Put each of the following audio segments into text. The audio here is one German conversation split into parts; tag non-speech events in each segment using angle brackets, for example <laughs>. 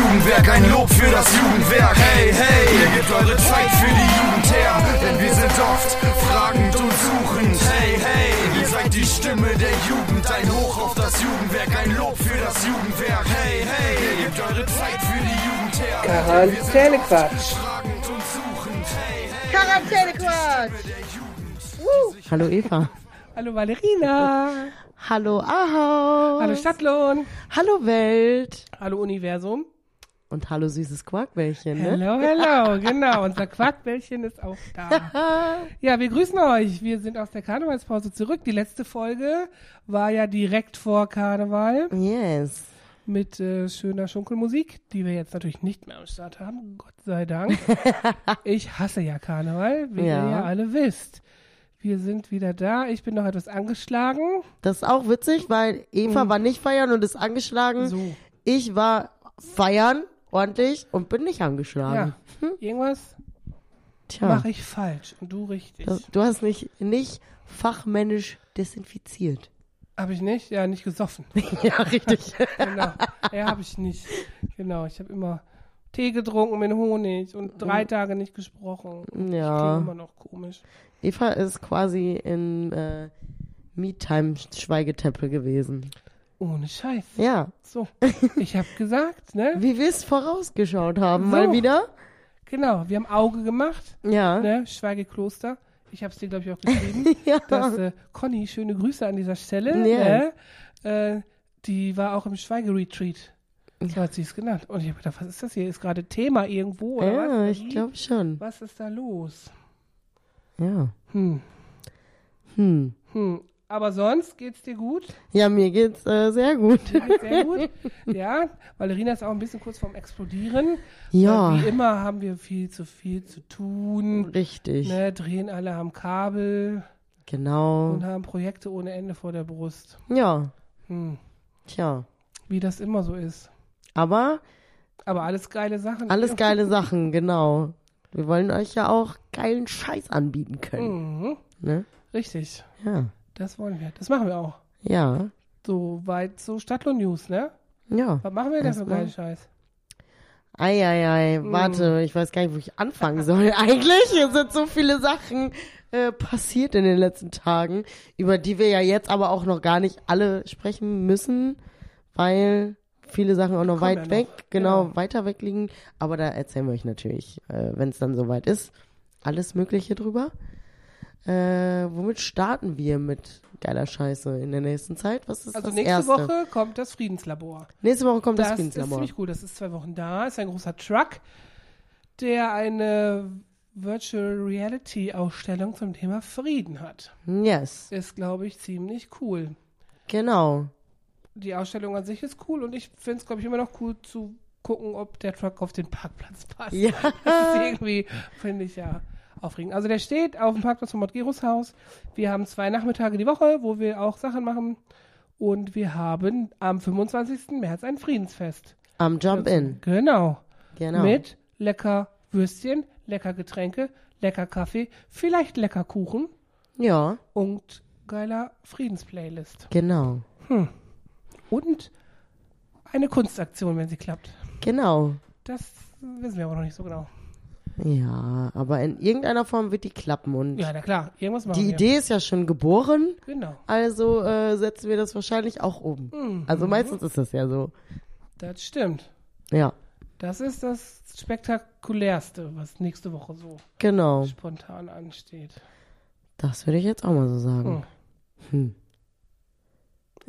Jugendwerk, ein Lob für das Jugendwerk. Hey, hey, ihr gebt eure Zeit für die Jugend her, denn wir sind oft fragend und suchend. Hey, hey, ihr seid die Stimme der Jugend, ein Hoch auf das Jugendwerk, ein Lob für das Jugendwerk. Hey, hey, ihr gebt eure Zeit für die Jugend her. Quarantänequatsch. Fragend und suchend. Hey, hey, Quarantänequatsch. Hallo Eva. Hallo Valerina. Hallo Ahau. Hallo Stadtlohn. Hallo Welt. Hallo Universum. Und hallo süßes Quarkbällchen, ne? Hello, hello. <laughs> Genau, unser Quarkbällchen ist auch da. <laughs> Ja, wir grüßen euch. Wir sind aus der Karnevalspause zurück. Die letzte Folge war ja direkt vor Karneval Yes. mit äh, schöner Schunkelmusik, die wir jetzt natürlich nicht mehr am Start haben. Gott sei Dank. <laughs> ich hasse ja Karneval, wie Ja. ihr ja alle wisst. Wir sind wieder da. Ich bin noch etwas angeschlagen. Das ist auch witzig, weil Eva war nicht feiern und ist angeschlagen. Mhm. So. Ich war feiern, ordentlich, und bin nicht angeschlagen. Ja. Irgendwas Tja, mache ich falsch und du richtig. das, du hast mich nicht fachmännisch desinfiziert. Habe ich nicht? Ja, nicht gesoffen. <laughs> ja, richtig. Genau. Ja, habe ich nicht. Genau, ich habe immer Tee getrunken mit Honig und drei Tage nicht gesprochen. Ich klinge ja. immer noch komisch. Eva ist quasi in äh, Me-Time-Schweigetempel gewesen. Ohne Scheiß. Ja, So, ich habe gesagt, ne? <laughs> wie wir es vorausgeschaut haben, So. mal wieder. Genau, wir haben Auge gemacht, Ja. ne? Schweigekloster. Ich habe es dir, glaube ich, auch geschrieben. <laughs> ja. dass äh, Conny, schöne Grüße an dieser Stelle, Yes. ne? äh, die war auch im Schweigeretreat. So hat sie es genannt. Und ich habe gedacht, was ist das hier? Ist gerade Thema irgendwo oder ja, was? ich glaube schon. Was ist da los? Ja. Hm. Hm. Hm. Aber sonst geht's dir gut? Ja, mir geht's äh, sehr gut. Sehr gut. Ja, Valerina ist auch ein bisschen kurz vorm Explodieren. Ja, Wie immer haben wir viel zu viel zu tun. richtig. Ne, drehen alle am Kabel Genau. und haben Projekte ohne Ende vor der Brust. Ja, Hm. tja. Wie das immer so ist. Aber Aber alles geile Sachen. alles geile Sachen, genau. Wir wollen euch ja auch geilen Scheiß anbieten können. Mhm. Ne? Richtig. Ja. Das wollen wir. Das machen wir auch. Ja. So weit so Stadtlohn News, ne? Ja. Was machen wir denn für geilen Scheiß? Eieiei, Mm. warte, ich weiß gar nicht, wo ich anfangen soll. <laughs> Eigentlich Hier sind so viele Sachen äh, passiert in den letzten Tagen, über die wir ja jetzt aber auch noch gar nicht alle sprechen müssen, weil viele Sachen auch noch Kommen weit ja noch. weg, genau, Genau. weiter weg liegen. Aber da erzählen wir euch natürlich, äh, wenn es dann soweit ist, alles Mögliche drüber. Äh, womit starten wir mit geiler Scheiße in der nächsten Zeit? Was ist Also das nächste Erste? Woche kommt das Friedenslabor. Nächste Woche kommt das, Das ist Friedenslabor. ziemlich cool. Das ist zwei Wochen da. Ist ein großer Truck, der eine Virtual Reality Ausstellung zum Thema Frieden hat. Yes, Ist, glaube ich, ziemlich cool. genau. Die Ausstellung an sich ist cool und ich finde es, glaube ich, immer noch cool zu gucken, ob der Truck auf den Parkplatz passt. Ja. <laughs> Das ist irgendwie, finde ich ja aufregend. Also der steht auf dem Parkplatz vom Modgeros Haus. Wir haben zwei Nachmittage die Woche, wo wir auch Sachen machen. Und wir haben am 25. März ein Friedensfest. Am Jump In. Genau. Genau. Mit lecker Würstchen, lecker Getränke, lecker Kaffee, vielleicht lecker Kuchen Ja, und geiler Friedensplaylist. genau. Und eine Kunstaktion, wenn sie klappt. Genau. Das wissen wir aber noch nicht so genau. Ja, aber in irgendeiner Form wird die klappen und Ja, na klar, irgendwas machen die wir. Idee ist ja schon geboren, Genau, also äh, setzen wir das wahrscheinlich auch um. Mhm. Also meistens ist das ja so. das stimmt. Ja, Das ist das spektakulärste, was nächste Woche so genau. spontan ansteht. Das würde ich jetzt auch mal so sagen. Hm.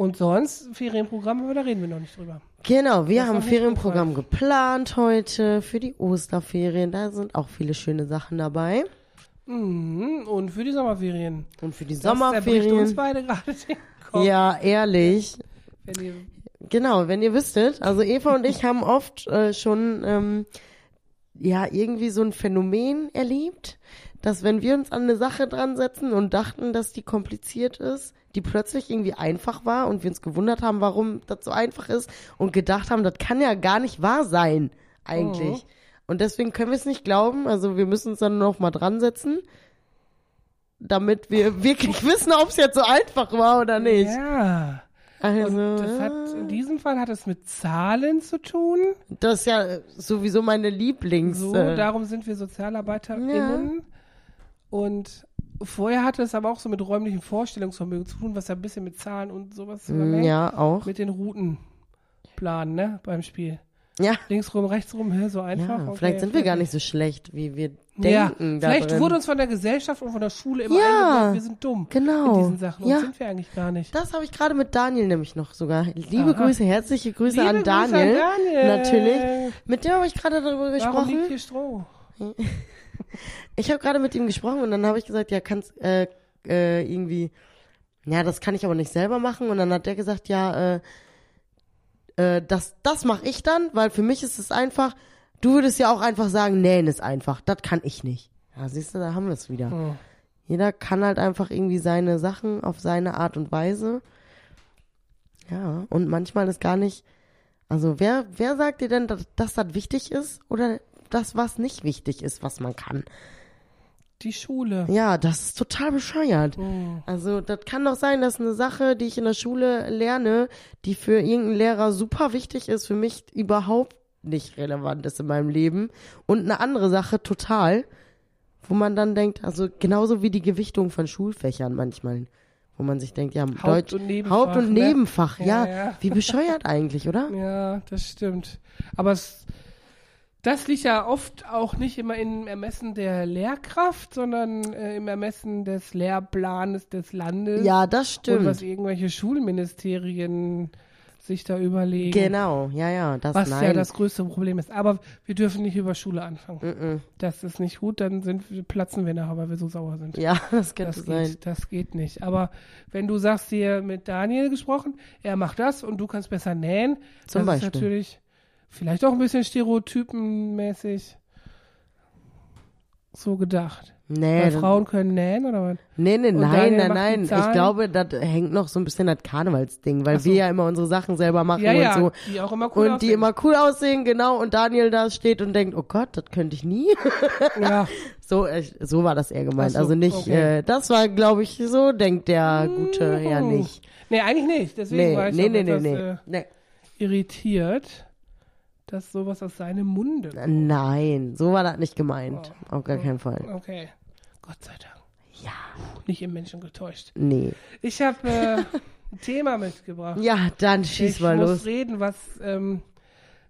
Und sonst, Ferienprogramm, aber da reden wir noch nicht drüber. Genau, wir Das haben ein Ferienprogramm geplant heute für die Osterferien. Da sind auch viele schöne Sachen dabei. Mhm. Und für die Sommerferien. Und für die Das zerbricht uns Sommerferien. beide gerade den Kopf. Ja, ehrlich. Wenn ihr, Genau, wenn ihr wüsstet, also Eva und ich haben oft äh, schon ähm, ja irgendwie so ein Phänomen erlebt, dass wenn wir uns an eine Sache dran setzen und dachten, dass die kompliziert ist, die plötzlich irgendwie einfach war und wir uns gewundert haben, warum das so einfach ist und gedacht haben, das kann ja gar nicht wahr sein eigentlich. Mhm. Und deswegen können wir es nicht glauben, also wir müssen uns dann noch mal dran setzen, damit wir <laughs> wirklich wissen, ob es jetzt so einfach war oder nicht. Ja. Also, Und das hat, in diesem Fall hat es mit Zahlen zu tun. das ist ja sowieso meine Lieblings. So, äh, darum sind wir SozialarbeiterInnen. Und vorher hatte es aber auch so mit räumlichem Vorstellungsvermögen zu tun, was ja ein bisschen mit Zahlen und sowas zu mm, ja, auch. Mit den Routenplanen, ne, beim Spiel. Ja, Links rum, rechts rum, so einfach. ja okay, vielleicht sind wir gar nicht so schlecht, wie wir Ja, denken. da vielleicht wurde uns von der Gesellschaft und von der Schule immer Ja, eingebläut, wir sind dumm genau. in diesen Sachen. Und Ja. sind wir eigentlich gar nicht. Das habe ich gerade mit Daniel nämlich noch sogar. Liebe Aha. Grüße, herzliche Grüße Liebe an Grüße Daniel. Daniel. Natürlich. Mit dem habe ich gerade darüber Warum gesprochen. liegt hier Stroh? <laughs> Ich habe gerade mit ihm gesprochen und dann habe ich gesagt, ja, kannst äh, äh, irgendwie, ja, das kann ich aber nicht selber machen. Und dann hat der gesagt, ja, äh, äh, das, das mache ich dann, weil für mich ist es einfach. Du würdest ja auch einfach sagen, nähen ist einfach. Das kann ich nicht. Ja, siehst du, da haben wir es wieder. Hm. Jeder kann halt einfach irgendwie seine Sachen auf seine Art und Weise. Ja, und manchmal ist gar nicht. Also wer, wer sagt dir denn, dass, dass das wichtig ist oder das, was nicht wichtig ist, was man kann? Die Schule. Ja, das ist total bescheuert. Hm. Also das kann doch sein, dass eine Sache, die ich in der Schule lerne, die für irgendeinen Lehrer super wichtig ist, für mich überhaupt nicht relevant ist in meinem Leben. Und eine andere Sache total, wo man dann denkt, also genauso wie die Gewichtung von Schulfächern manchmal, wo man sich denkt, ja, Deutsch, und Nebenfach, Haupt- und ne? Nebenfach, ja, Ja, ja. wie bescheuert eigentlich, oder? <laughs> Ja, das stimmt. Aber es, das liegt ja oft auch nicht immer im Ermessen der Lehrkraft, sondern äh, im Ermessen des Lehrplanes des Landes. Ja, das Und was stimmt. irgendwelche Schulministerien sich da überlegen. Genau, ja, ja, das Was nein. ja das größte Problem ist. Aber wir dürfen nicht über Schule anfangen. Mm-mm. Das ist nicht gut, dann sind, platzen wir nachher, weil wir so sauer sind. Ja, <laughs> das Das sein. geht, das geht nicht. Aber wenn du sagst, dir mit Daniel gesprochen, er macht das und du kannst besser nähen, Zum das ist Beispiel. natürlich vielleicht auch ein bisschen stereotypenmäßig so gedacht. Nee, Weil Frauen können nähen oder was? Nee, nee, Und nein, nein, die nein. Ich glaube, das hängt noch so ein bisschen das Karnevalsding, weil so. wir ja immer unsere Sachen selber machen Ja, ja, und so. die auch immer cool und die aussehen. immer cool aussehen, genau. Und Daniel da steht und denkt, oh Gott, das könnte ich nie. Ja, <laughs> so, äh, so war das eher gemeint. So, also nicht, okay. äh, das war, glaube ich, so denkt der gute Herr Mhm. nicht. nee, eigentlich nicht. Deswegen Nee, war ich nee, nee, nee, nee. Äh, nee. irritiert, dass sowas aus seinem Munde kommt. Nein, so war das nicht gemeint. Oh. Auf gar keinen Fall. Okay, Gott sei Dank. Ja. Nicht im Menschen getäuscht. Nee. Ich habe äh, <laughs> ein Thema mitgebracht. Ja, dann schieß ich mal muss los. reden, was ähm,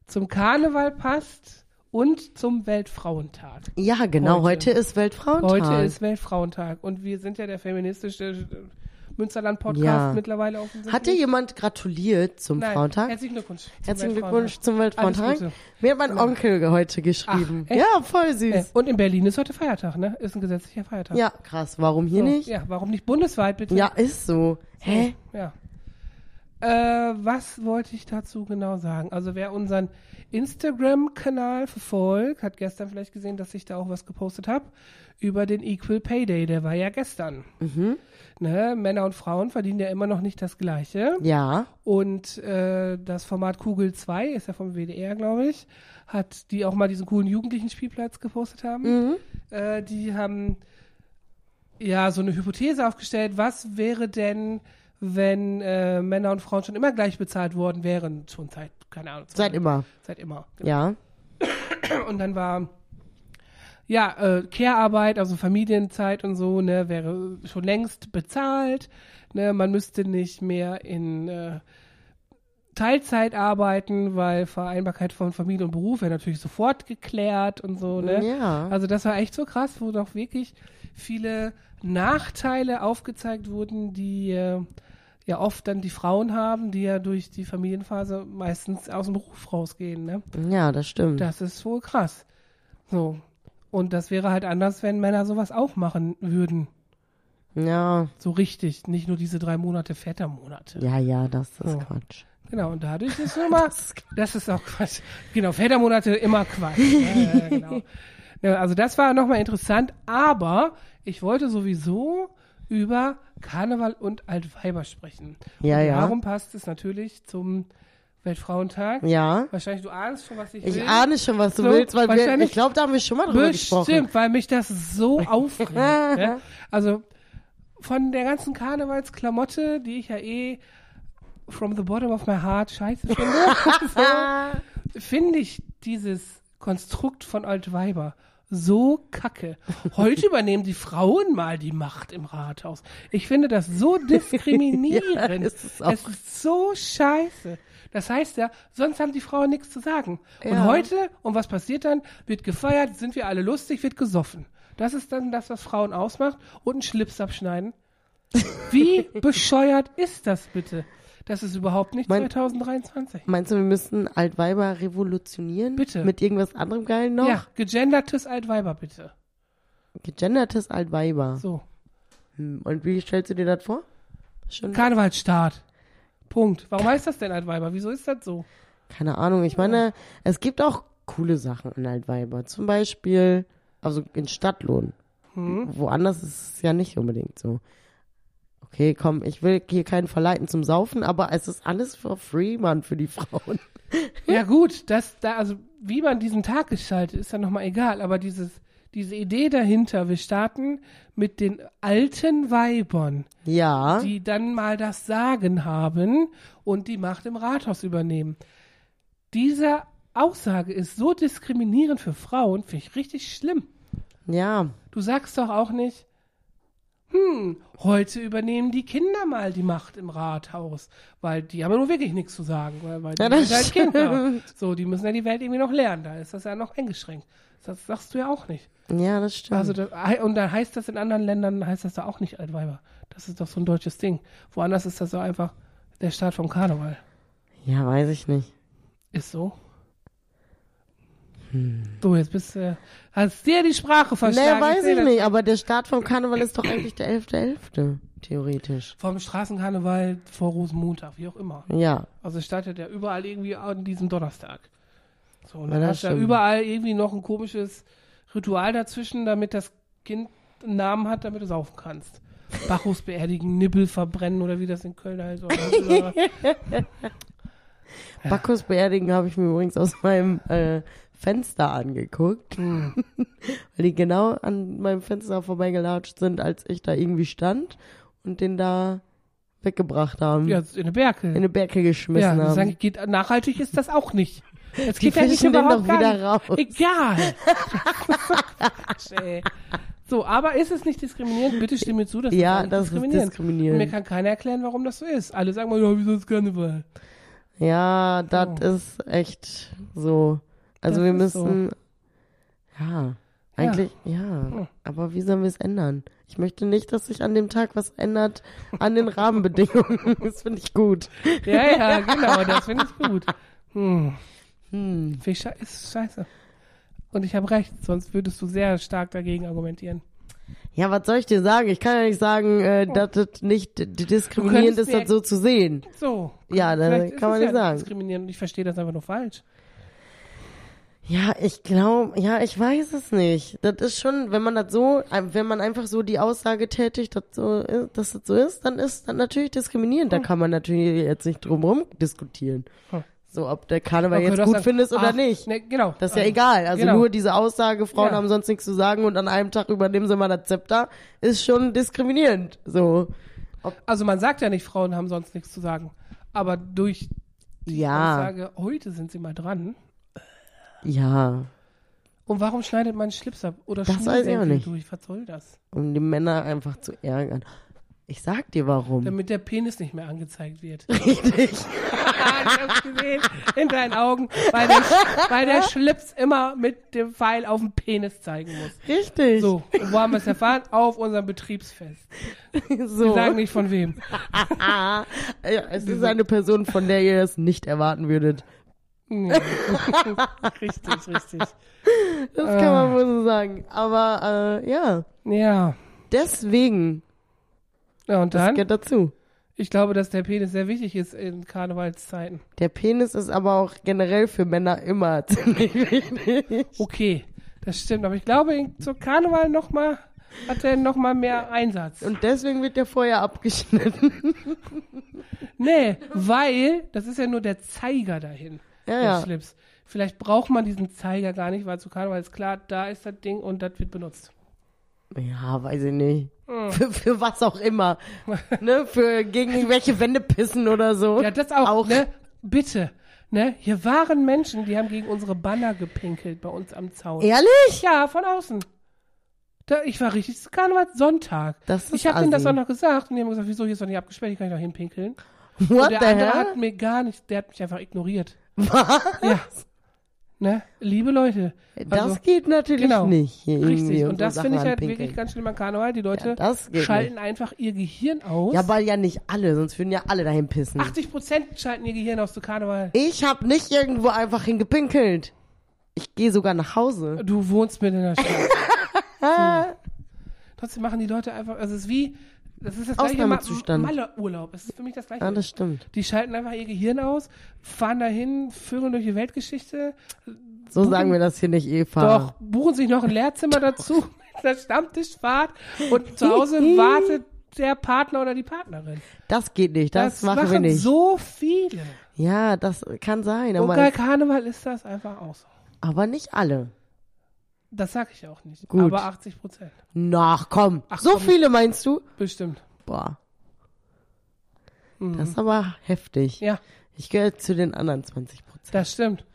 zum Karneval passt und zum Weltfrauentag. Ja, genau. Heute, Heute. ist Weltfrauentag. Heute ist Weltfrauentag und wir sind ja der feministische äh, Münsterland-Podcast Ja. mittlerweile offensichtlich. Hat dir jemand gratuliert zum Nein, Frauentag? Herzlichen Glückwunsch. zum Herzlichen. Glückwunsch zum Weltfrauentag. Mir hat mein Onkel heute geschrieben. Ach, ja, voll süß. Äh, Und in Berlin ist heute Feiertag, ne? Ist ein gesetzlicher Feiertag. Ja, krass. Warum hier So, nicht? Ja, warum nicht bundesweit bitte? Ja, ist so. Hä? Ja. Äh, was wollte ich dazu genau sagen? Also wer unseren Instagram-Kanal verfolgt, hat gestern vielleicht gesehen, dass ich da auch was gepostet habe über den Equal Pay Day. Der war ja gestern. Mhm. Ne? Männer und Frauen verdienen ja immer noch nicht das Gleiche. Ja. Und äh, das Format Kugel 2, ist ja vom WDR, glaube ich, hat die auch mal diesen coolen jugendlichen Spielplatz gepostet haben. Mhm. Äh, die haben ja so eine Hypothese aufgestellt, was wäre denn, wenn äh, Männer und Frauen schon immer gleich bezahlt worden wären, schon seit, keine Ahnung. Seit immer. Seit immer. genau. Ja. <clears throat> Und dann war ja äh, Care-Arbeit, also Familienzeit und so, ne, wäre schon längst bezahlt. Ne, man müsste nicht mehr in äh, Teilzeit arbeiten, weil Vereinbarkeit von Familie und Beruf wäre natürlich sofort geklärt und so, ne? Ja. Also das war echt so krass, wo doch wirklich viele Nachteile aufgezeigt wurden, die äh, ja oft dann die Frauen haben, die ja durch die Familienphase meistens aus dem Beruf rausgehen. Ne? Ja, das stimmt. Das ist wohl krass. So. Und das wäre halt anders, wenn Männer sowas auch machen würden. ja. So richtig. Nicht nur diese drei Monate Vätermonate. Ja, ja, das ist So. Quatsch. Genau, und dadurch ist <laughs> immer, das ist auch Quatsch. Genau, Vätermonate immer Quatsch. Ja, <laughs> ja, genau. Ja, also das war nochmal interessant, aber ich wollte sowieso über Karneval und Altweiber sprechen. Ja, und ja. Darum passt es natürlich zum Weltfrauentag. Ja. Wahrscheinlich, du ahnst schon, was ich, Ich will. ahne schon, was du So, willst, weil wir, ich glaube, da haben wir schon mal drüber gesprochen. Bestimmt, weil mich das so <laughs> aufregt. ne? Also von der ganzen Karnevalsklamotte, die ich ja eh from the bottom of my heart scheiße finde, <laughs> <laughs> so, finde ich dieses Konstrukt von Altweiber so kacke. Heute übernehmen die Frauen mal die Macht im Rathaus. Ich finde das so <laughs> diskriminierend. Ja, ist es ist so scheiße. Das heißt ja, sonst haben die Frauen nichts zu sagen. Und Ja. heute, und was passiert dann? Wird gefeiert, sind wir alle lustig, wird gesoffen. Das ist dann das, was Frauen ausmacht. Und einen Schlips abschneiden. Wie <laughs> bescheuert ist das bitte? Das ist überhaupt nicht Mein- 2023. Meinst du, wir müssten Altweiber revolutionieren? Bitte. Mit irgendwas anderem geil noch? Ja, gegendertes Altweiber bitte. Gegendertes Altweiber. So. Hm, Und wie stellst du dir das vor? Schon, Karnevalsstart. Punkt. Warum heißt das denn Altweiber? Wieso ist das so? keine Ahnung. Ich meine, es gibt auch coole Sachen in Altweiber. Zum Beispiel, also in Stadtlohn. Hm? Woanders ist es ja nicht unbedingt so. Okay, komm, ich will hier keinen verleiten zum Saufen, aber es ist alles for free, Mann, für die Frauen. Ja gut, das da also wie man diesen Tag gestaltet, ist dann nochmal egal. Aber dieses diese Idee dahinter, wir starten mit den alten Weibern, Ja. die dann mal das Sagen haben und die Macht im Rathaus übernehmen. Diese Aussage ist so diskriminierend für Frauen, finde ich richtig schlimm. Ja. Du sagst doch auch nicht, hm, heute übernehmen die Kinder mal die Macht im Rathaus, weil die haben ja nun wirklich nichts zu sagen, weil, weil die Ja, das sind halt Kinder. So, die müssen ja die Welt irgendwie noch lernen, da ist das ja noch eingeschränkt. Das sagst du ja auch nicht. Ja, das stimmt. Also, da, und dann heißt das in anderen Ländern, heißt das da auch nicht Altweiber. Das ist doch so ein deutsches Ding. Woanders ist das so einfach der Start vom Karneval. ja, weiß ich nicht. Ist so. Du, jetzt bist du, hast dir die Sprache Nee, verschlagen. weiß ich das. nicht, aber der Start vom Karneval ist doch eigentlich der 11.11., theoretisch. Vom Straßenkarneval vor Rosenmontag, wie auch immer. Ja, Also es startet ja überall irgendwie an diesem Donnerstag. So, und Ja, dann das hast du ja überall irgendwie noch ein komisches Ritual dazwischen, damit das Kind einen Namen hat, damit du saufen kannst. Bacchus <laughs> beerdigen, Nippel verbrennen oder wie das in Köln heißt. <laughs> Oder- Bacchus beerdigen habe ich mir übrigens aus meinem äh, Fenster angeguckt, Hm. <laughs> weil die genau an meinem Fenster vorbeigelatscht sind, als ich da irgendwie stand und den da weggebracht haben. Ja, in eine Berke. In eine Berke ja, geschmissen das haben. sag ich, geht, nachhaltig ist das auch nicht. Es geht ja nicht fischen den überhaupt doch wieder raus. Egal. <laughs> So, aber ist es nicht diskriminierend? Bitte stimme mir zu, das ja, das ist diskriminierend. Und mir diskriminierend. kann keiner erklären, warum das so ist. Alle sagen mal, ja, wieso ist Karneval? Ja, das Oh. ist echt so. Also Das wir ist so. müssen, ja, eigentlich, ja. Hm. Aber wie sollen wir es ändern? Ich möchte nicht, dass sich an dem Tag was ändert an den Rahmenbedingungen. <laughs> Das finde ich gut. Ja, ja, genau, das finde ich gut. Hm. Hm. Sche ist scheiße. Und ich habe recht, sonst würdest du sehr stark dagegen argumentieren. Ja, was soll ich dir sagen? Ich kann ja nicht sagen, äh, dass das nicht diskriminierend ist, das so zu sehen. So. Ja, da vielleicht ist kann man ja nicht sagen. diskriminierend ich verstehe das einfach nur falsch. Ja, ich glaube, ja, ich weiß es nicht. Das ist schon, wenn man das so, wenn man einfach so die Aussage tätigt, dass, so ist, dass das so ist, dann ist das natürlich diskriminierend. Da kann man natürlich jetzt nicht drum rum diskutieren. Hm. So, ob der Karneval Okay, jetzt gut gesagt, findest oder ach, nicht. Ne, genau. Das ist ja Also, egal. Also genau. nur diese Aussage, Frauen Ja. haben sonst nichts zu sagen und an einem Tag übernehmen sie mal das Zepter, ist schon diskriminierend. So. Also man sagt ja nicht, Frauen haben sonst nichts zu sagen. Aber durch die Ja. Aussage, heute sind sie mal dran. Ja. Und warum schneidet man Schlips ab? Oder Das weiß ich auch nicht. durch? Was soll das? Um die Männer einfach zu ärgern. Ich sag dir warum. Damit der Penis nicht mehr angezeigt wird. <laughs> Richtig. <laughs> ich hab's gesehen in deinen Augen, weil der, weil der Schlips immer mit dem Pfeil auf den Penis zeigen muss. Richtig. So, und wo haben wir es erfahren? Auf unserem Betriebsfest. <laughs> so. Wir sagen nicht von wem. Ja, es ist eine Person, von der ihr es nicht erwarten würdet. <laughs> Richtig, richtig. Das kann man wohl so sagen. Aber äh, ja, Ja. deswegen, Ja, und das dann? gehört dazu. Ich glaube, dass der Penis sehr wichtig ist in Karnevalszeiten. Der Penis ist aber auch generell für Männer immer <laughs> ziemlich wichtig. Okay, das stimmt. Aber ich glaube, zur Karneval noch mal, hat er noch mal mehr Einsatz. Und deswegen wird der vorher abgeschnitten. <laughs> Nee, weil das ist ja nur der Zeiger dahin. Ja, ja. Schlips. Vielleicht braucht man diesen Zeiger gar nicht, weil zu Karneval ist klar, da ist das Ding und das wird benutzt. Ja, weiß ich nicht. Hm. Für, für was auch immer. <laughs> ne? Für gegen irgendwelche Wände pissen oder so. Ja, das auch, ne? Bitte. Ne? Hier waren Menschen, die haben gegen unsere Banner gepinkelt bei uns am Zaun. Ehrlich? Ja, von außen. Da, ich war richtig zu Karneval Sonntag. Das ist ich habe denen das auch noch gesagt und die haben gesagt, wieso hier ist doch nicht abgesperrt, hier kann ich doch hinpinkeln. What und der the andere hell? hat mir gar nicht, der hat mich einfach ignoriert. Was? Ja. Ne? Liebe Leute. Das Also, geht natürlich genau. nicht. Richtig. und das finde ich halt anpinkeln. wirklich ganz schlimm an Karneval. Die Leute Ja, schalten einfach ihr Gehirn aus. Ja, weil ja nicht alle, sonst würden ja alle dahin pissen. 80 Prozent schalten ihr Gehirn aus zu Karneval. Ich habe nicht irgendwo einfach hingepinkelt. Ich gehe sogar nach Hause. Du wohnst mitten in der Stadt. <laughs> so. Trotzdem machen die Leute einfach, also es ist wie, das ist das Ausnahmezustand. Malle-Urlaub. Es ist für mich das gleiche. Ja, das stimmt. die schalten einfach ihr Gehirn aus, fahren dahin, vögeln durch die Weltgeschichte. So sagen wir das hier nicht, Eva. Doch, buchen sich noch ein Lehrzimmer <laughs> dazu einer Stammtischfahrt und zu Hause <laughs> wartet der Partner oder die Partnerin. Das geht nicht, das, machen, wir nicht. so viele. Ja, das kann sein, Und aber, bei Karneval ist das einfach auch so. aber nicht alle. Das sag ich auch nicht. Gut. Aber 80 Prozent. Nach, komm. Ach, so komm. viele meinst du? Bestimmt. Boah, Mhm. das ist aber heftig. Ja, Ich gehöre zu den anderen 20 Prozent. das stimmt.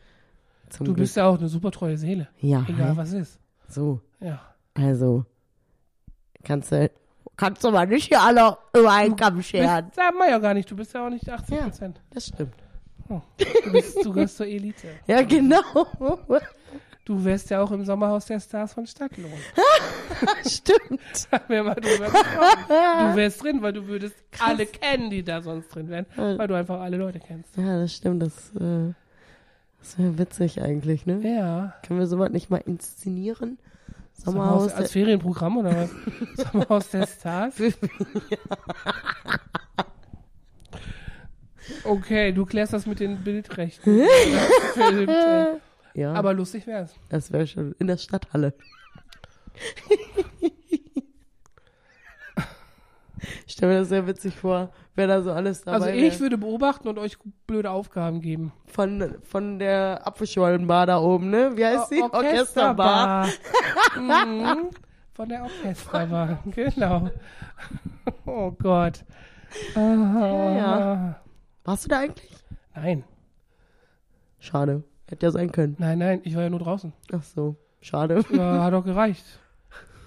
Zum Du Glück. bist ja auch eine super treue Seele. ja, Egal was ist. so. Ja. Also, kannst du, kannst du mal nicht hier alle über einen Kamm scheren. sagen wir ja gar nicht. Du bist ja auch nicht 80 Prozent. Das stimmt. Du, bist, du gehörst zur Elite. <laughs> Ja, genau. <laughs> Du wärst ja auch im Sommerhaus der Stars von Stadtlohn. <laughs> stimmt. <laughs> Wir mal drüber. Du wärst drin, weil du würdest alle kennen, die da sonst drin wären. Weil du einfach alle Leute kennst. Ja, das stimmt. Das, äh, das wäre witzig eigentlich, ne? Ja. Können wir sowas nicht mal inszenieren? Sommerhaus Sommerhaus. als Ferienprogramm oder was? <laughs> Sommerhaus der Stars? Okay, du klärst das mit den Bildrechten. Filmt, ey. Ja, Aber lustig wär's. das wäre schon in der Stadthalle. ich stelle mir das sehr witzig vor, wer da so alles dabei Also wär. ich würde beobachten und euch blöde Aufgaben geben. von, von der Apfelschollenbar da oben, ne? Wie heißt sie? O- Orchesterbar. <laughs> mhm. Von der Orchesterbar, <laughs> genau. Oh Gott. Aha. Ja. Warst du da eigentlich? Nein, Schade. Hätte ja sein können. nein, nein, ich war ja nur draußen. Ach so. Schade. Ja, hat doch gereicht.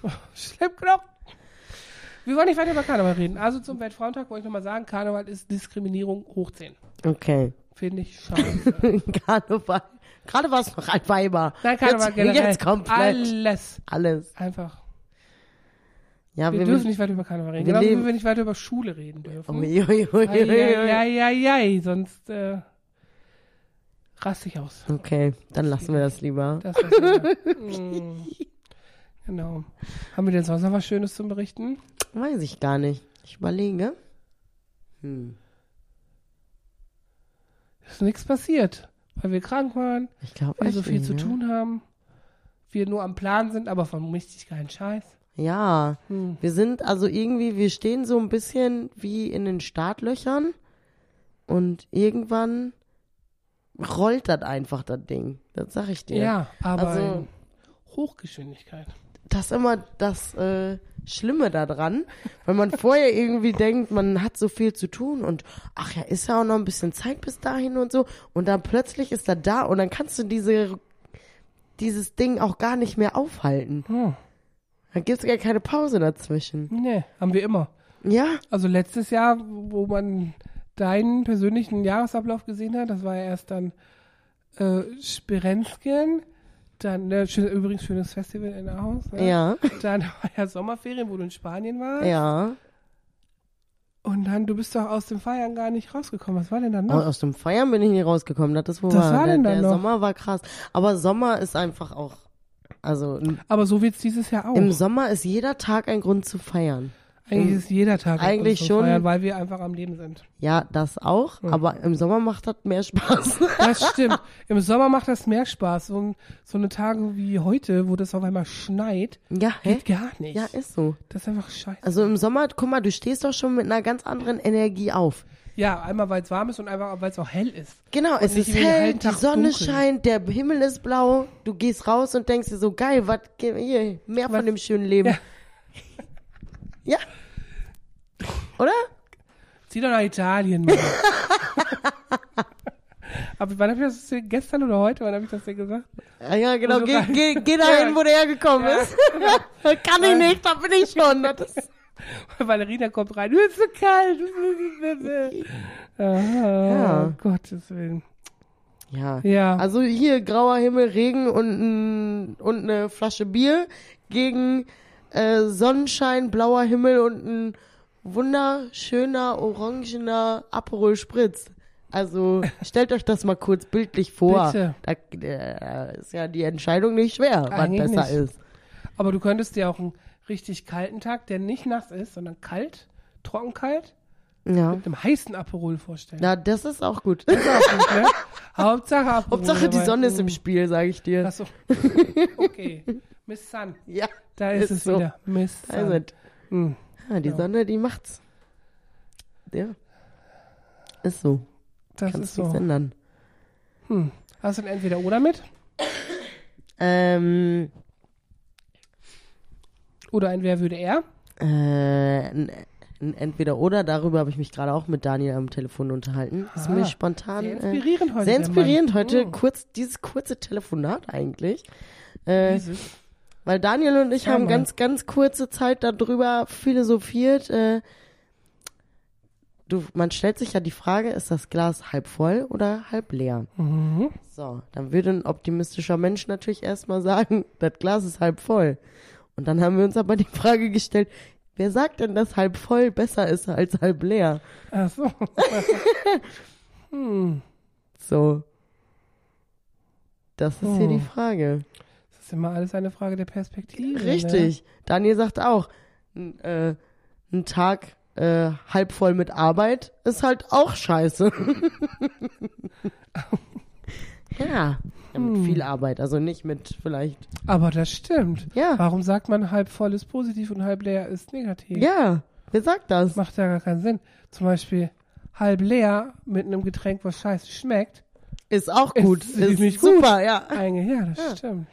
<laughs> Schlimm genug. Wir wollen nicht weiter über Karneval reden. Also zum Weltfrauentag wollte ich nochmal sagen, Karneval ist Diskriminierung hoch 10. Okay. Finde ich scheiße. <laughs> Karneval. Gerade war es noch ein Weiber. Nein, Karneval jetzt, generell. Jetzt komplett. Alles. Alles. Einfach. Ja, Wir, wir, dürfen nicht weiter über Karneval reden. wir leben- wie wir nicht weiter über Schule reden dürfen. Ui, ui, ui. Eieiei, sonst äh, raste ich aus. Okay, dann lassen wir das lieber. Das mm. <laughs> Genau. Haben wir denn sonst noch was Schönes zum Berichten? Weiß ich gar nicht. Ich überlege. Hm. Ist nichts passiert. Weil wir krank waren, Ich glaube wir echt so viel nicht, zu ne? tun haben. Wir nur am Plan sind, aber von richtig keinen Scheiß. Ja, Hm. wir sind also irgendwie, wir stehen so ein bisschen wie in den Startlöchern und irgendwann rollt das einfach, das Ding. Das sag ich dir. Ja, aber Also- in Hochgeschwindigkeit. Das ist immer das äh, Schlimme daran, weil man vorher <laughs> irgendwie denkt, man hat so viel zu tun und ach ja, ist ja auch noch ein bisschen Zeit bis dahin und so und dann plötzlich ist er da und dann kannst du diese dieses Ding auch gar nicht mehr aufhalten. Hm. Dann gibt's gar keine Pause dazwischen. Nee, haben wir immer. Ja, Also letztes Jahr, wo man deinen persönlichen Jahresablauf gesehen hat, das war ja erst dann äh, Spirenzken, dann, ne, schön, übrigens schönes Festival in Ahaus, ne? ja, Dann war ja Sommerferien, wo du in Spanien warst. ja. Und dann, du bist doch aus dem Feiern gar nicht rausgekommen. Was war denn dann noch? aus dem Feiern bin ich nie rausgekommen, das ist wohl war der denn dann der noch? Sommer war krass. Aber Sommer ist einfach auch, also Aber so wird's dieses Jahr auch. im Sommer ist jeder Tag ein Grund zu feiern. Eigentlich ist jeder Tag Eigentlich zum schon. Feiern, weil wir einfach am Leben sind. Ja, das auch, aber im Sommer macht das mehr Spaß. <laughs> Das stimmt. Im Sommer macht das mehr Spaß. So, ein- so eine Tage wie heute, wo das auf einmal schneit, ja, hä? geht gar nicht. Ja, ist so. Das ist einfach scheiße. Also im Sommer, guck mal, du stehst doch schon mit einer ganz anderen Energie auf. Ja, einmal weil es warm ist und einfach weil es auch hell ist. Genau, es nicht ist hell, die Sonne dunkel. scheint, der Himmel ist blau, du gehst raus und denkst dir so, geil, was, hier, mehr Was- von dem schönen Leben. Ja. <laughs> Ja. Oder? Zieh doch nach Italien, Mann. <laughs> Aber wann habe ich das denn- gestern oder heute? Wann habe ich das denn gesagt? Ja, ja genau. Also Geh, geh, <laughs> geh dahin, wo der hergekommen Ja. ist. <laughs> Kann ich nicht, da bin ich schon. Valerina kommt rein. Mir ist so kalt. Ja. um Gottes Willen. ja. Ja. Also hier grauer Himmel, Regen und, und eine Flasche Bier gegen äh, Sonnenschein, blauer Himmel und ein wunderschöner orangener Aperol Spritz. Also <laughs> stellt euch das mal kurz bildlich vor. Bitte. Da äh, ist ja die Entscheidung nicht schwer, was Eigentlich besser nicht. ist. Aber du könntest dir auch einen richtig kalten Tag, der nicht nass ist, sondern kalt, trockenkalt, Ja. mit einem heißen Aperol vorstellen. Na, das ist auch gut. Ist auch gut, ne? <laughs> Hauptsache Aperol. Hauptsache die. Sonne ist im Mm. Spiel, sage ich dir. Achso. <laughs> Okay. Miss Sun. Ja, Da ist, Ist es so. wieder. Miss Sun. also, Hm. ja, die Ja. Sonne, die macht's. Ja. Ist so. Das Kannst ist nichts so. ändern. Hm. Hast du ein entweder oder mit? Ähm, Oder ein Wer würde er? äh, ein, ein entweder oder, darüber habe ich mich gerade auch mit Daniel am Telefon unterhalten. Ist Ah, mir spontan. Sehr äh, inspirierend heute. Sehr inspirierend heute, Oh. kurz, dieses kurze Telefonat eigentlich. Äh, Dieses. Weil Daniel und ich Ja, haben Mann. ganz, ganz kurze Zeit darüber philosophiert. Äh, du, man stellt sich ja die Frage, ist das Glas halb voll oder halb leer? Mhm. So, dann würde ein optimistischer Mensch natürlich erstmal sagen, <laughs> das Glas ist halb voll. Und dann haben wir uns aber die Frage gestellt, wer sagt denn, dass halb voll besser ist als halb leer? Ach so. <laughs> hm. So. Das ist hier Hm. die Frage. Ist immer alles eine Frage der Perspektive. Ne? Richtig. Daniel sagt auch, äh, ein Tag äh, halb voll mit Arbeit ist halt auch scheiße. <laughs> ja, mit Hm. viel Arbeit, also nicht mit vielleicht. Aber das stimmt. Ja, Warum sagt man halb voll ist positiv und halb leer ist negativ? ja, wer sagt das? Macht ja gar keinen Sinn. Zum Beispiel halb leer mit einem Getränk, was scheiße schmeckt. Ist auch gut. Ist Ist, gut. super, ja. Eigentlich, ja, das Ja. stimmt.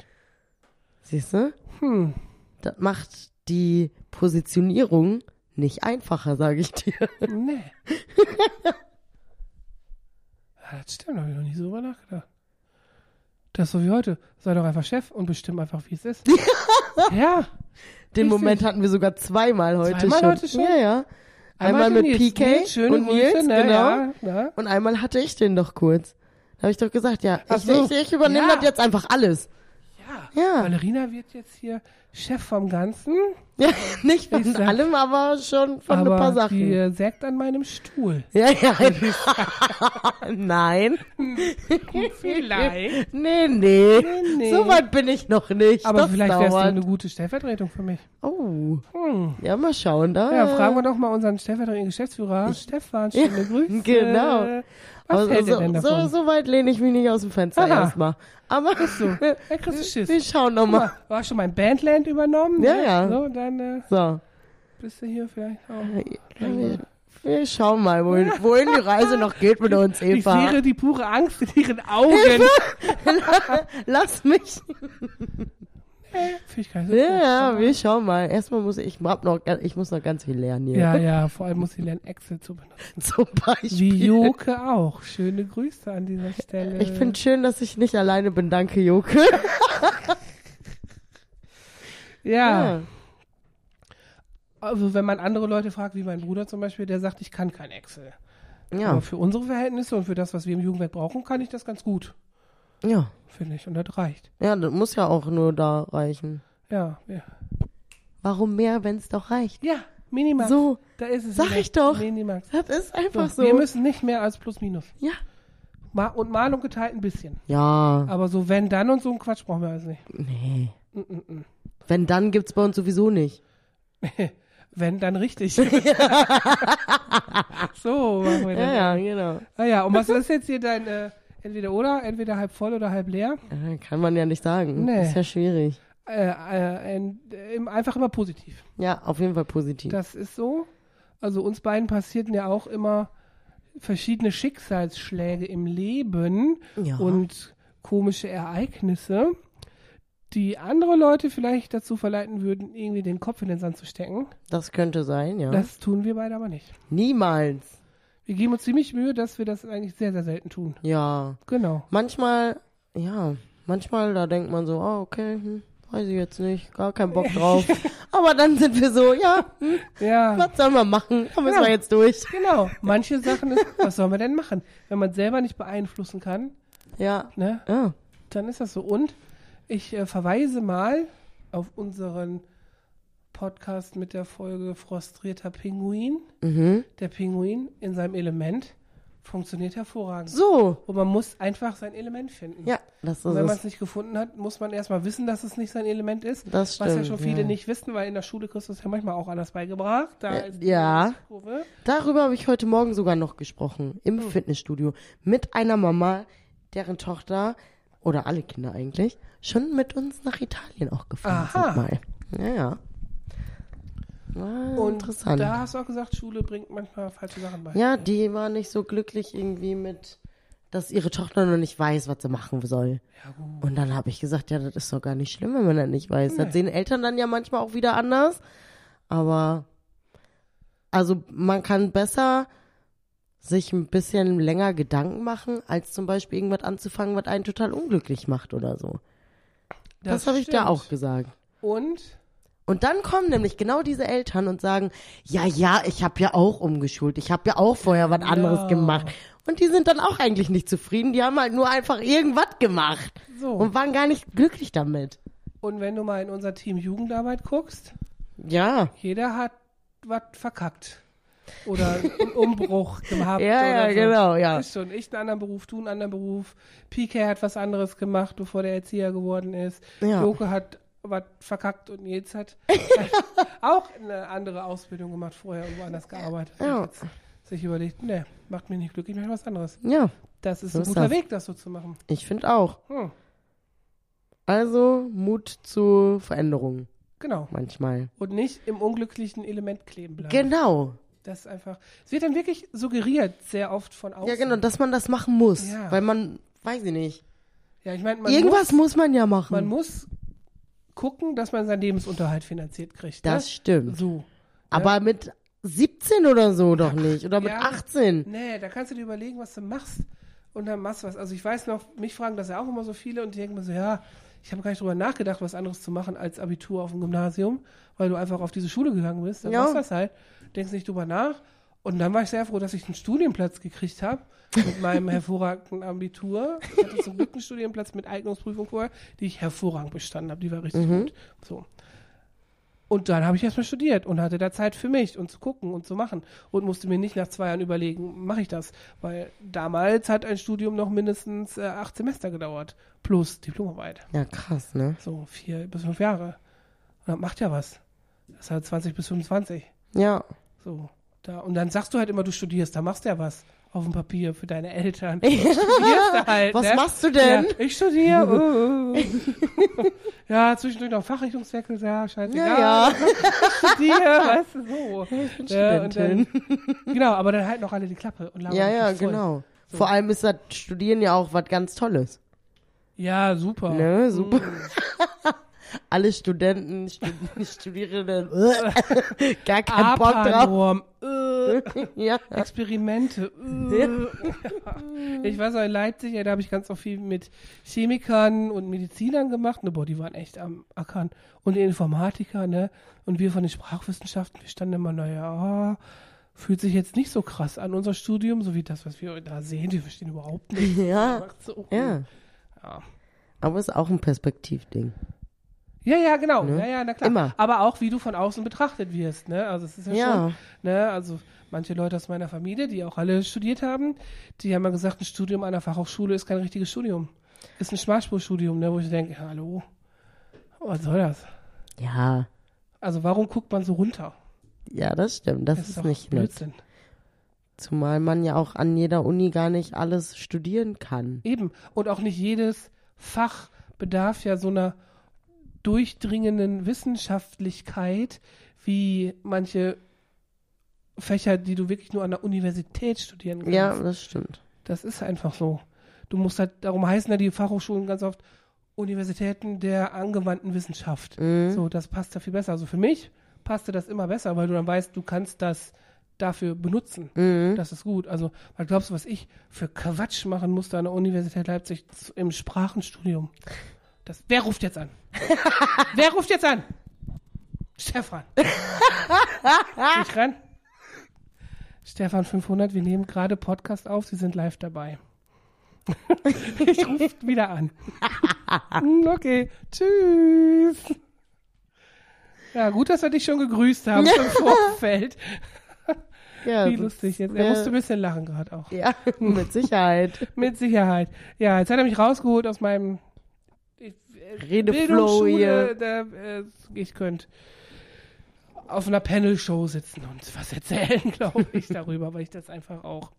Siehst du? Hm. Das macht die Positionierung nicht einfacher, sage ich dir. Nee. <laughs> ja, das stimmt, habe ich noch nie so drüber nachgedacht. Das ist so wie heute. Sei doch einfach Chef und bestimm einfach, wie es ist. <laughs> ja. Den Richtig. Moment hatten wir sogar zweimal heute Zweimal schon. heute schon? Ja, ja. Einmal, hatte mit Nils. PK Nils, und Grüße, Nils, ne, genau. Ja, ja. Und einmal hatte ich den doch kurz. Da habe ich doch gesagt, ja, ich, so. ich, ich übernehme Ja. das jetzt einfach alles. Ja. Ballerina wird jetzt hier Chef vom Ganzen, <laughs> ja nicht von Ich sag- allem, aber schon von aber ein paar Sachen. die sägt an meinem Stuhl. <laughs> Ja, ja. Nein. Vielleicht. <laughs> Nee, nee. nee. So weit bin ich noch nicht. Aber das vielleicht wärst du eine gute Stellvertretung für mich. Oh. Hm. Ja, mal schauen. Da. Ja, fragen wir doch mal unseren stellvertretenden Geschäftsführer, Stefan, schöne Grüße. genau. Was er so, denn so, davon? so weit lehne ich mich nicht aus dem Fenster erstmal. Aber so, er kriegst du Schiss. wir schauen nochmal. hast schon mein Bandland übernommen. Ja, ne? ja. So, dann äh, So. bist du hier vielleicht auch. Wir, wir schauen mal, wohin, wohin die Reise noch geht mit uns, Ich Eva. sehe die pure Angst in ihren Augen. <laughs> Lass mich. Ich Ja, ja, wir schauen mal. Erstmal muss ich, ich, noch, ich muss noch ganz viel lernen hier. ja, ja, vor allem muss sie lernen, Excel zu benutzen. <laughs> Zum Beispiel. Wie Joke auch. Schöne Grüße an dieser Stelle. Ich finde schön, dass ich nicht alleine bin. Danke, Joke. <laughs> ja, also wenn man andere Leute fragt, wie mein Bruder zum Beispiel, der sagt, ich kann kein Excel. Ja. Aber für unsere Verhältnisse und für das, was wir im Jugendwerk brauchen, kann ich das ganz gut, Ja. finde ich. Und das reicht. Ja, das muss ja auch nur da reichen. Ja, ja. Warum mehr, wenn es doch reicht? Ja, Minimax. So, da ist es. sag wieder. ich doch. Minimax. das ist einfach So, so. Wir müssen nicht mehr als plus minus. ja. Ma und mal und geteilt ein bisschen. Ja. Aber so wenn dann und so ein Quatsch brauchen wir also nicht. Nee. Mm, mm, mm. Wenn, dann gibt's bei uns sowieso nicht. <laughs> Wenn dann richtig. <laughs> so machen wir das. Ja, ja, genau. Ah ja, und was ist jetzt hier dein äh, entweder oder, entweder halb voll oder halb leer? Ja, kann man ja nicht sagen. Nee. Ist ja schwierig. Äh, äh, in, äh, im- einfach immer positiv. Ja, auf jeden Fall positiv. Das ist so. Also uns beiden passierten ja auch immer verschiedene Schicksalsschläge im Leben ja. und komische Ereignisse, die andere Leute vielleicht dazu verleiten würden, irgendwie den Kopf in den Sand zu stecken. Das könnte sein, ja. Das tun wir beide aber nicht. Niemals. Wir geben uns ziemlich Mühe, dass wir das eigentlich sehr, sehr selten tun. Ja. Genau. Manchmal, ja, manchmal, da denkt man so, oh, okay, hm, weiß ich jetzt nicht, gar keinen Bock drauf. <laughs> Aber dann sind wir so, ja, hm, Ja, was sollen wir machen? Da müssen Ja. wir jetzt durch. genau. Manche Sachen, ist, was soll man denn machen? Wenn man selber nicht beeinflussen kann, Ja. ne, Ja. dann ist das so. Und ich äh, verweise mal auf unseren Podcast mit der Folge Frustrierter Pinguin. Mhm. Der Pinguin in seinem Element funktioniert hervorragend. So. Und man muss einfach sein Element finden. Ja, das Und ist wenn man es. nicht gefunden hat, muss man erstmal wissen, dass es nicht sein Element ist. Das was ja stimmt, schon viele ja. nicht wissen, weil in der Schule kriegst du es ja manchmal auch anders beigebracht. Da Äh, ja. Darüber habe ich heute Morgen sogar noch gesprochen. Im Hm. Fitnessstudio. Mit einer Mama, deren Tochter, oder alle Kinder eigentlich, schon mit uns nach Italien auch gefahren Aha. sind mal. Ja, ja. War Und interessant. da hast du auch gesagt, Schule bringt manchmal falsche Sachen bei. Ja, die war nicht so glücklich irgendwie mit, dass ihre Tochter noch nicht weiß, was sie machen soll. Ja, gut. Und dann habe ich gesagt, ja, das ist doch gar nicht schlimm, wenn man das nicht weiß. Nee. Das sehen Eltern dann ja manchmal auch wieder anders. Aber also man kann besser sich ein bisschen länger Gedanken machen, als zum Beispiel irgendwas anzufangen, was einen total unglücklich macht oder so. Das, habe ich da auch gesagt. Und Und dann kommen nämlich genau diese Eltern und sagen, ja, ja, ich habe ja auch umgeschult, ich habe ja auch vorher was anderes Ja. gemacht. Und die sind dann auch eigentlich nicht zufrieden, die haben halt nur einfach irgendwas gemacht so. und waren gar nicht glücklich damit. Und wenn du mal in unser Team Jugendarbeit guckst, Ja, jeder hat was verkackt. Oder einen Umbruch gehabt. Ja, oder ja, so. genau, ja. Ist schon. Ich einen anderen Beruf, du einen anderen Beruf. PK hat was anderes gemacht, bevor der Erzieher geworden ist. Ja. Joke hat was verkackt und jetzt hat <laughs> auch eine andere Ausbildung gemacht vorher und woanders gearbeitet. Ja. sich überlegt, ne, macht mich nicht glücklich, ich mache was anderes. ja, Das ist So ein guter das. Weg, das so zu machen. ich finde auch. Hm, Also Mut zu Veränderungen genau. manchmal. Und nicht im unglücklichen Element kleben bleiben. Genau. Das ist einfach. Es wird dann wirklich suggeriert, sehr oft von außen. Ja, genau, dass man das machen muss. Ja. Weil man, weiß ich nicht. Ja, ich meine, man Irgendwas muss, muss man ja machen. man muss gucken, dass man seinen Lebensunterhalt finanziert kriegt. das ne? stimmt. So. Aber mit 17 oder so doch nicht. Oder mit Ja. 18. Nee, da kannst du dir überlegen, was du machst. Und dann machst du was. Also ich weiß noch, mich fragen das ja auch immer so viele und die denken mir so, ja, ich habe gar nicht drüber nachgedacht, was anderes zu machen als Abitur auf dem Gymnasium, weil du einfach auf diese Schule gegangen bist. Dann Ja. machst du das halt, denkst nicht drüber nach. Und dann war ich sehr froh, dass ich einen Studienplatz gekriegt habe mit meinem <laughs> hervorragenden Abitur. Ich hatte zum Glück einen Studienplatz mit Eignungsprüfung vorher, die ich hervorragend bestanden habe. Die war richtig gut. So. Und dann habe ich erstmal studiert und hatte da Zeit für mich und zu gucken und zu machen und musste mir nicht nach zwei Jahren überlegen, mache ich das? Weil damals hat ein Studium noch mindestens äh, acht Semester gedauert, plus Diplomarbeit. Ja, krass, ne? So vier bis fünf Jahre. Und das macht ja was. Das ist halt 20 bis 25. Ja. So. Da. Und dann sagst du halt immer, du studierst, da machst du ja was auf dem Papier für deine Eltern. <laughs> Studierst du halt, Was ne? machst du denn? Ja, ich studiere. <laughs> uh, ja, zwischendurch noch Fachrichtungswechsel, ja, scheißegal. Ja, ja. Ich studiere, <laughs> weißt du, so. Ich bin Ja, Studentin. dann, genau, aber dann halten auch alle die Klappe und labern Ja, ja, voll. genau. Vor allem ist das Studieren ja auch was ganz Tolles. Ja, super. Ne, super. Mm. Alle Studenten, Stud Studierenden, äh, gar keinen Bock drauf. Äh, <laughs> Ja. Experimente. Äh. <laughs> Ich weiß noch, in Leipzig, ja, da habe ich ganz auch viel mit Chemikern und Medizinern gemacht. Ne, boah, die waren echt am Ackern. Und die Informatiker, ne? Und wir von den Sprachwissenschaften, wir standen immer, naja, fühlt sich jetzt nicht so krass an, unser Studium, so wie das, was wir da sehen. Wir verstehen überhaupt nicht. Ja, so. ja. Ja. Aber ist auch ein Perspektivding. Ja, ja, genau. Ne? Ja, ja, na klar. Immer. Aber auch, wie du von außen betrachtet wirst, ne? Also es ist ja, Ja. schon, ne? Also manche Leute aus meiner Familie, die auch alle studiert haben, die haben mal gesagt, ein Studium an der Fachhochschule ist kein richtiges Studium. Ist ein Schmalspurstudium, ne? Wo ich denke, hallo, was soll das? Ja, Also warum guckt man so runter? ja, das stimmt. Das, ist doch nicht nett. Blödsinn. Zumal man ja auch an jeder Uni gar nicht alles studieren kann. Eben. Und auch nicht jedes Fach bedarf ja so einer durchdringenden Wissenschaftlichkeit wie manche Fächer, die du wirklich nur an der Universität studieren kannst. Ja, das stimmt. Das ist einfach so. Du musst halt, darum heißen ja die Fachhochschulen ganz oft Universitäten der angewandten Wissenschaft. Mhm. So, das passt da viel besser. Also für mich passte das immer besser, weil du dann weißt, du kannst das dafür benutzen. Mhm. Das ist gut. Also, weil glaubst du, was ich für Quatsch machen musste an der Universität Leipzig im Sprachenstudium? Das, wer ruft jetzt an? <laughs> wer ruft jetzt an? Stefan. <laughs> Ich ran? Stefan 500, wir nehmen gerade Podcast auf, Sie sind live dabei. <laughs> ich rufe wieder an. Hm, okay, tschüss. Ja, gut, dass wir dich schon gegrüßt haben im Vorfeld. Ja, Wie lustig jetzt. Er musste ein bisschen lachen gerade auch. Ja, mit Sicherheit. Mit Sicherheit. Ja, jetzt hat er mich rausgeholt aus meinem Redeflow hier. Da, äh, ich könnte auf einer Panel-Show sitzen und was erzählen, <laughs> glaube ich, darüber, weil ich das einfach auch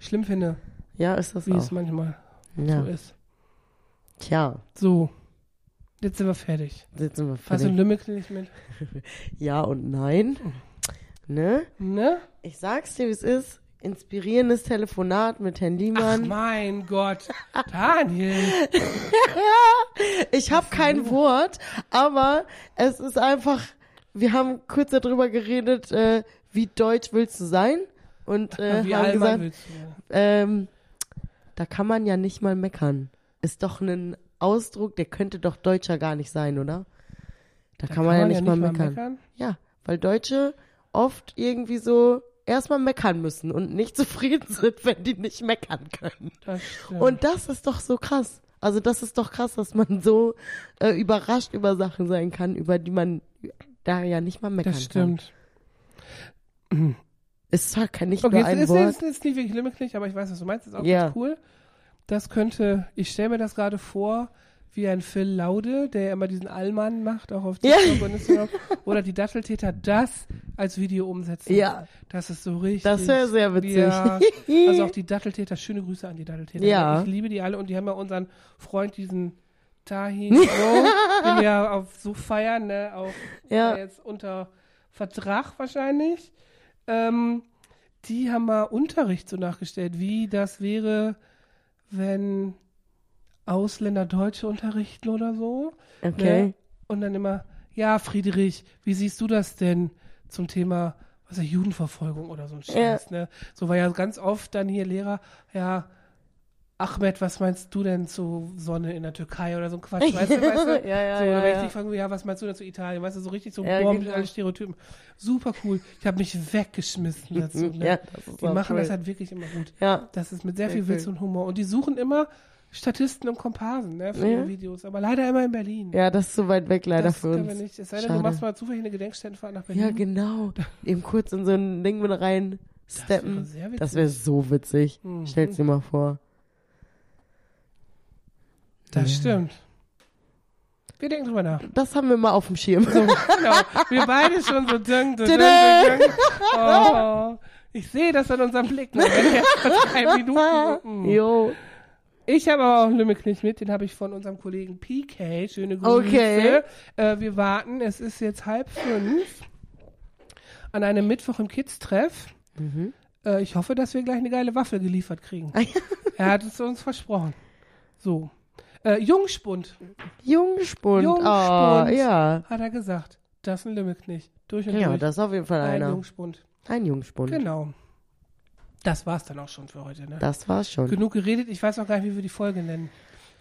schlimm finde, Ja, ist das wie es auch. manchmal Ja. so ist. Tja, So, jetzt sind wir fertig. jetzt sind wir Hast du fertig. Lümmelknilch mit? <laughs> Ja und nein. Ne? Ne? Ich sag's dir, wie es ist. Inspirierendes Telefonat mit Herrn Ach Liemann. mein Gott. Daniel. <laughs> Ich habe kein Wort, aber es ist einfach, wir haben kurz darüber geredet, äh, wie deutsch willst du sein? Und äh, Wie haben gesagt, willst du? ähm, da kann man ja nicht mal meckern. Ist doch ein Ausdruck, der könnte doch Deutscher gar nicht sein, oder? Da, kann, man ja nicht mal meckern. Ja, weil Deutsche oft irgendwie so erstmal meckern müssen und nicht <laughs> zufrieden sind, wenn die nicht meckern können. Das. Und das ist doch so krass. Also das ist doch krass, dass man so äh, überrascht über Sachen sein kann, über die man da ja nicht mal meckern das stimmt. kann. Ist zwar kein nicht Okay, nur es ein ist, Wort. ist, ist nicht wirklich Lümmelknecht, aber ich weiß, was du meinst. Das ist auch Ja. ganz cool. Das könnte, ich stelle mir das gerade vor, wie ein Phil Laude, der immer diesen Allmann macht, auch auf Ja. TikTok und Instagram. Oder die Datteltäter das als Video umsetzen. Ja. Das ist so richtig. Das wäre sehr witzig. Ja, <laughs> also auch <laughs> die Datteltäter, schöne Grüße an die Datteltäter. Ja. Ich liebe die alle und die haben ja unseren Freund, diesen Tahin, <laughs> Bro, den wir ja auf so feiern, ne, auch Ja. jetzt unter Vertrag wahrscheinlich. Ähm, die haben mal Unterricht so nachgestellt, wie das wäre, wenn Ausländer Deutsche unterrichten oder so. Okay. Ne? Und dann immer, ja, Friedrich, wie siehst du das denn zum Thema, was ist Judenverfolgung oder so ein Scheiß, ne? So war ja ganz oft dann hier Lehrer, ja, Ahmed, was meinst du denn zu Sonne in der Türkei oder so ein Quatsch, <laughs> weißt du, weißt du? Ja, ja, so, ja, wenn ja. ich dich frage, ja, was meinst du denn zu Italien? Weißt du, so richtig so Ja, bomben, genau. alle Stereotypen. Super cool. Ich habe mich weggeschmissen dazu. <laughs> Ne? Ja, das ist die machen cool. das halt wirklich immer gut. Ja. Das ist mit sehr viel Witz cool. und Humor. Und die suchen immer Statisten und Komparsen ne, für Ja. Videos. Aber leider immer in Berlin. Ja, das ist zu weit weg leider das für können uns. wir nicht. Es sei denn, Schade. du machst mal zufällig eine Gedenkstättenfahrt nach Berlin. Ja, genau. <laughs> Eben kurz in so ein Ding mit rein Das steppen. Das wäre so witzig. Mhm. Stell's dir mal vor. Das stimmt. Wir denken drüber nach. Das haben wir mal auf dem Schirm. So, genau. Wir beide schon so dünn, dünn, dünn. Oh, ich sehe das an unserem Blick. <laughs> Ne? Wenn wir vor <laughs> drei Minuten. Jo. Ich habe aber auch einen Lümmelknecht mit, den habe ich von unserem Kollegen PK. Schöne Grüße. Okay. Äh, wir warten, es ist jetzt halb fünf an einem Mittwoch im Kids-Treff. Mhm. Äh, ich hoffe, dass wir gleich eine geile Waffel geliefert kriegen. <laughs> er hat es uns versprochen. So. Äh, Jungspund, Jungspund. Jungspund. Ah, ja. hat er gesagt. Das ist ein Lümmelknecht. Durch und Ja, durch. das ist auf jeden Fall ein einer. Jungspund. Ein Jungspund. Genau. Das war's dann auch schon für heute. Ne? Das war's schon. Genug geredet. Ich weiß auch gar nicht, wie wir die Folge nennen.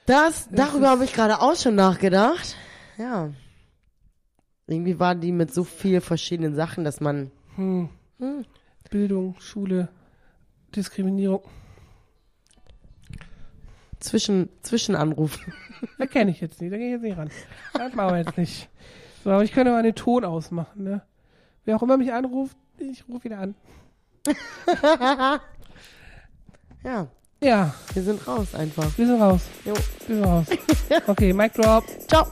Das, Das darüber habe ich gerade auch schon nachgedacht. Ja. Irgendwie war die mit so vielen verschiedenen Sachen, dass man. Hm. Hm. Bildung, Schule, Diskriminierung. Zwischen, Zwischenanruf. Da kenne ich jetzt nicht. Da gehe ich jetzt nicht ran. Das machen wir jetzt nicht. So, aber ich könnte mal den Ton ausmachen. Ne? Wer auch immer mich anruft, ich rufe wieder an. <laughs> Ja, Ja, wir sind raus einfach. wir sind raus. Jo. Wir sind raus. Okay, Mic Drop. Ciao.